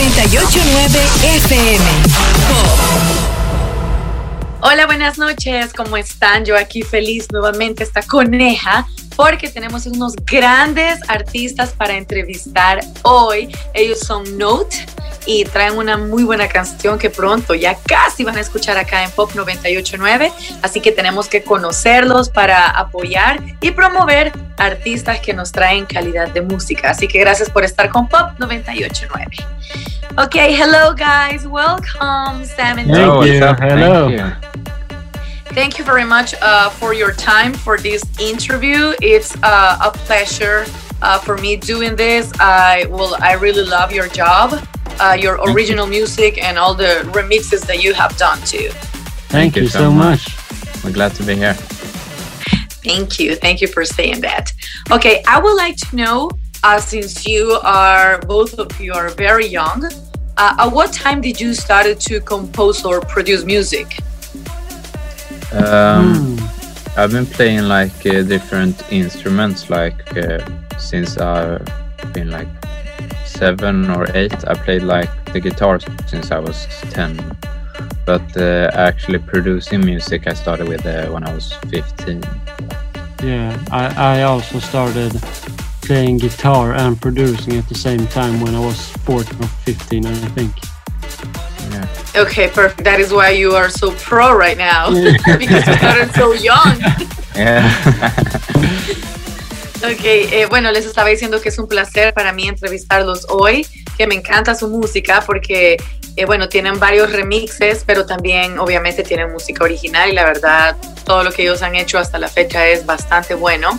989 FM. Hola, buenas noches, ¿cómo están? Yo aquí feliz nuevamente esta coneja porque tenemos unos grandes artistas para entrevistar hoy. Ellos son Note y traen una muy buena canción que pronto ya casi van a escuchar acá en Pop 989. Así que tenemos que conocerlos para apoyar y promover artistas que nos traen calidad de música. Así que gracias por estar con Pop 989. Okay, hello guys, welcome Sam and Thank you. Hello. Thank you. Very much uh, for your time for this interview. It's uh, a pleasure uh, for me doing this. I will. I really love your job, uh, your original music, and all the remixes that you have done too. Thank, you, so much. We're glad to be here. Thank you. Thank you for saying that. Okay, I would like to know, uh, since you are both of you are very young, uh, at what time did you started to compose or produce music? Um, I've been playing like uh, different instruments like uh, since I've been like seven or eight. I played like the guitar since I was ten, but uh, actually producing music I started with uh, when I was fifteen. Yeah, I, I also started playing guitar and producing at the same time when I was 14 or 15, I think. Okay, perfect. That is why you are so pro right now because you started so young. Yeah. Ok, eh, bueno, les estaba diciendo que es un placer para mí entrevistarlos hoy, que me encanta su música porque, eh, bueno, tienen varios remixes, pero también obviamente tienen música original y la verdad todo lo que ellos han hecho hasta la fecha es bastante bueno.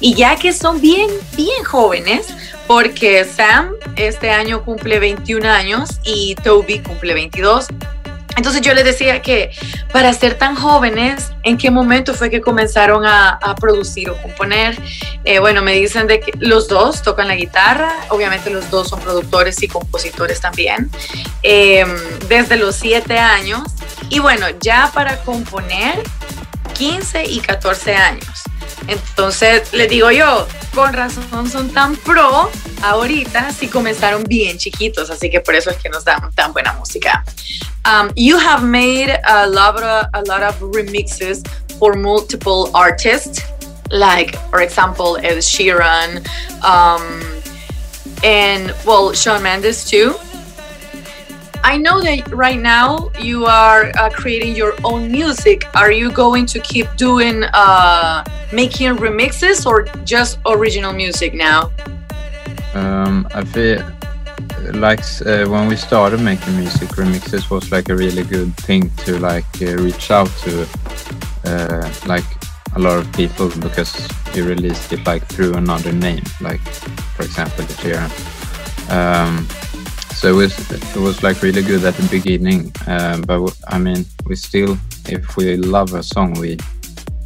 Y ya que son bien, bien jóvenes, porque Sam este año cumple 21 años y Toby cumple 22. Entonces yo les decía que para ser tan jóvenes, ¿en qué momento fue que comenzaron a, producir o componer? Eh, bueno, me dicen de que los dos tocan la guitarra, obviamente los dos son productores y compositores también, eh, desde los 7 años. Y bueno, ya para componer, 15 y 14 años. Entonces, les digo yo, con razón son tan pro ahorita si comenzaron bien chiquitos, así que por eso es que nos dan tan buena música. Um, you have made a lot, of, a lot of remixes for multiple artists, like, for example, Ed Sheeran, um, and, well, Shawn Mendes too. I know that right now you are uh, creating your own music. Are you going to keep doing uh, making remixes or just original music now? Um, I feel like uh, when we started making music, remixes was like a really good thing to like uh, reach out to uh, like a lot of people because you released it like through another name, like for example the Sheeran. Um, so it was it was like really good at the beginning, um, but w- I mean we still if we love a song we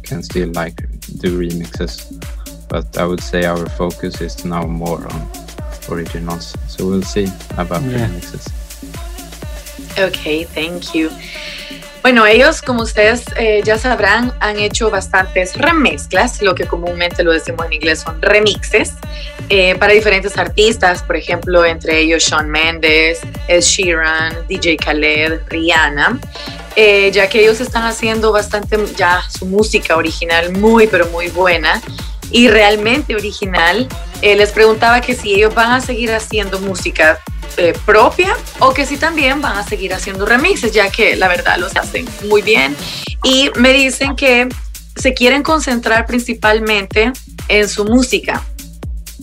can still like do remixes, but I would say our focus is now more on originals. So we'll see about Yeah. remixes. Ok, thank you. Bueno, ellos, como ustedes eh, ya sabrán, han hecho bastantes remezclas, lo que comúnmente lo decimos en inglés son remixes, eh, para diferentes artistas, por ejemplo, entre ellos Shawn Mendes, Ed Sheeran, DJ Khaled, Rihanna, eh, ya que ellos están haciendo bastante ya su música original muy, pero muy buena y realmente original. Les preguntaba que si ellos van a seguir haciendo música eh, propia o que si también van a seguir haciendo remixes, ya que la verdad los hacen muy bien. Y me dicen que se quieren concentrar principalmente en su música,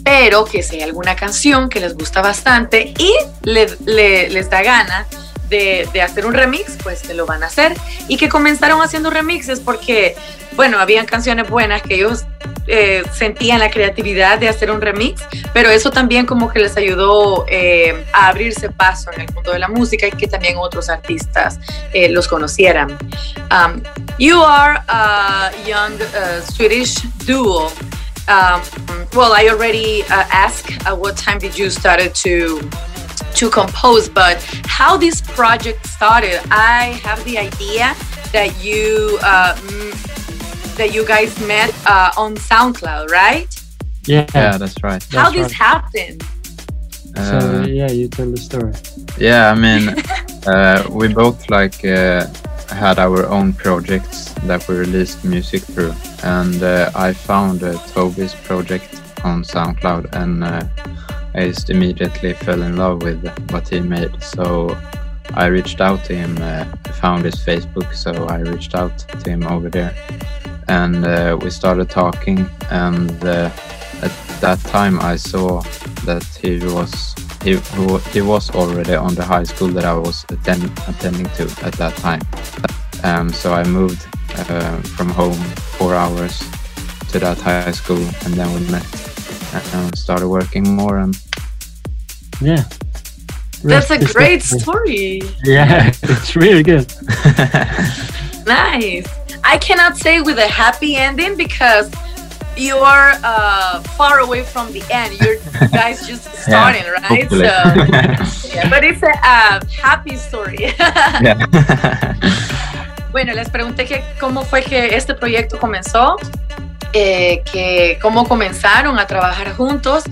pero que si hay alguna canción que les gusta bastante y le- les da gana de, de hacer un remix, pues que lo van a hacer. Y que comenzaron haciendo remixes porque, bueno, habían canciones buenas que ellos eh, sentían la creatividad de hacer un remix, pero eso también como que les ayudó eh, a abrirse paso en el mundo de la música y que también otros artistas eh, los conocieran. Um, you are a young uh, Swedish duo. Um, well, I already uh, asked at what time did you started to to compose, but how this project started? I have the idea that you uh, that you guys met uh, on SoundCloud, right? Yeah. Yeah, that's right. how That's this right. happened? So Uh, yeah, you tell the story. yeah, I mean, uh, we both like uh, had our own projects that we released music through, and uh, I found uh, Toby's project on SoundCloud, and uh, I just immediately fell in love with what he made. So I reached out to him, uh, found his Facebook, so I reached out to him over there, and uh, we started talking. And uh, at that time, I saw that he was he, he was already on the high school that I was attend, attending to at that time. Um, so I moved uh, from home four hours to that high school, and then we met and started working more. And Yeah. That's a great story. Yeah, it's really good. Nice. I cannot say with a happy ending because you are uh, far away from the end. You're guys just starting, right? hopefully. So, yeah, but it's a happy story. Bueno, les pregunté que cómo fue que este proyecto comenzó, eh, que cómo comenzaron a trabajar juntos.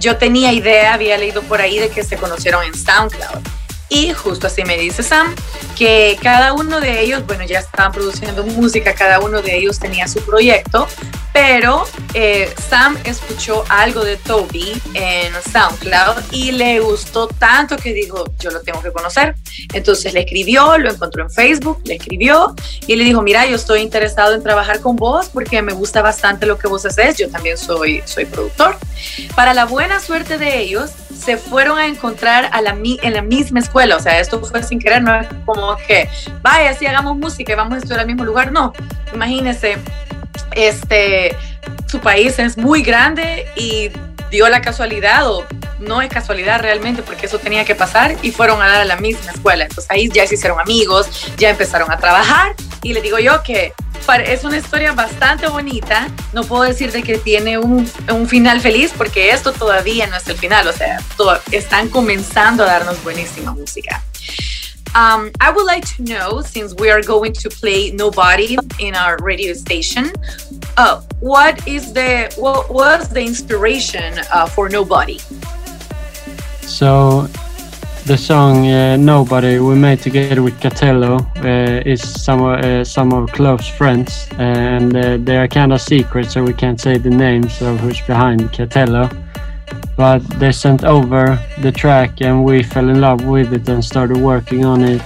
Yo tenía idea, había leído por ahí de que se conocieron en SoundCloud. Y justo así me dice Sam, que cada uno de ellos, bueno, ya estaban produciendo música, cada uno de ellos tenía su proyecto, pero eh, Sam escuchó algo de Toby en SoundCloud y le gustó tanto que dijo, yo lo tengo que conocer. Entonces le escribió, lo encontró en Facebook, le escribió y le dijo, mira, yo estoy interesado en trabajar con vos porque me gusta bastante lo que vos haces, yo también soy, soy productor. Para la buena suerte de ellos, se fueron a encontrar a la, en la misma escuela, o sea, esto fue sin querer, no es como que, vaya, si hagamos música y vamos a estudiar al mismo lugar, no, imagínense, este, su país es muy grande y dio la casualidad, o no es casualidad realmente, porque eso tenía que pasar, y fueron a dar a la misma escuela. Entonces ahí ya se hicieron amigos, ya empezaron a trabajar, y le digo yo que es una historia bastante bonita. No puedo decir de que tiene un, un final feliz, porque esto todavía no es el final, o sea, están comenzando a darnos buenísima música. Um, I would like to know, since we are going to play Nobody in our radio station, uh, what is the what was the inspiration uh, for Nobody? So the song uh, "Nobody" we made together with Catello uh, is some uh, some of close friends, and uh, they are kind of secret, so we can't say the names of who's behind Catello. But they sent over the track, and we fell in love with it and started working on it.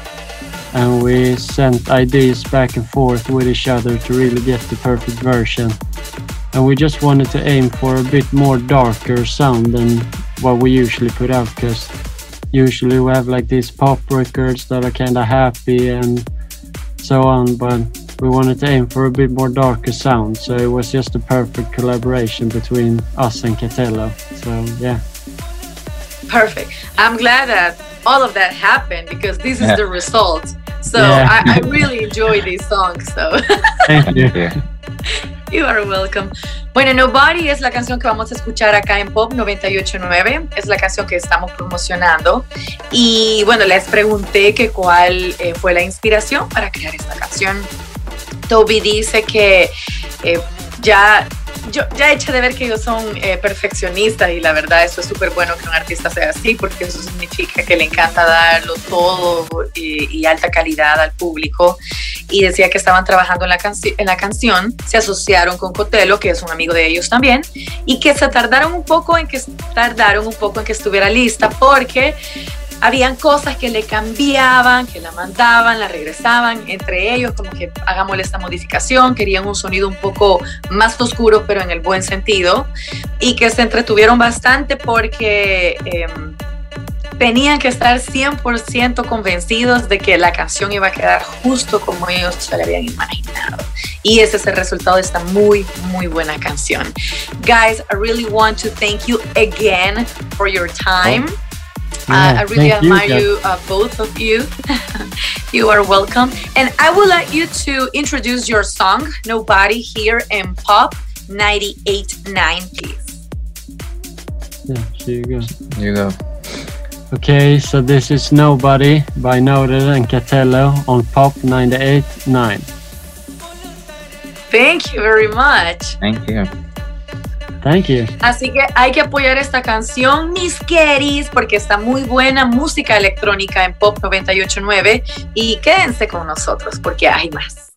And we sent ideas back and forth with each other to really get the perfect version. And we just wanted to aim for a bit more darker sound than what we usually put out because usually we have like these pop records that are kind of happy and so on but we wanted to aim for a bit more darker sound so it was just a perfect collaboration between us and Catello so yeah Perfect. I'm glad that all of that happened because this is Yeah. the result. So Yeah. I, I really enjoy these songs. So thank you you are welcome. Bueno, Nobody es la canción que vamos a escuchar acá en Pop 989. Es la canción que estamos promocionando. Y bueno, les pregunté que cuál eh, fue la inspiración para crear esta canción. Toby dice que eh, ya, yo, ya eché de ver que ellos son eh, perfeccionistas y la verdad eso es súper bueno que un artista sea así porque eso significa que le encanta darlo todo y, alta calidad al público. Y decía que estaban trabajando en la, en la canción, se asociaron con Cotelo, que es un amigo de ellos también, y que se tardaron un poco en que tardaron un poco en que estuviera lista porque habían cosas que le cambiaban, que la mandaban, la regresaban, entre ellos como que hagámosle esta modificación, querían un sonido un poco más oscuro, pero en el buen sentido, y que se entretuvieron bastante porque em, tenían que estar 100% convencidos de que la canción iba a quedar justo como ellos se la habían imaginado. Y ese es el resultado de esta muy, muy buena canción. Guys, I really want to thank you again for your time. Uh, Yeah, I really thank you, admire guys. you, uh, both of you. you are welcome. And I would like you to introduce your song, Nobody, here in Pop 98.9, please. yeah here you go You go. okay so this is Nobody by Noted and Catello on Pop 98.9 Thank you very much. Thank you. Thank you. Así que hay que apoyar esta canción, mis queris, porque está muy buena música electrónica en Pop 989 y quédense con nosotros porque hay más.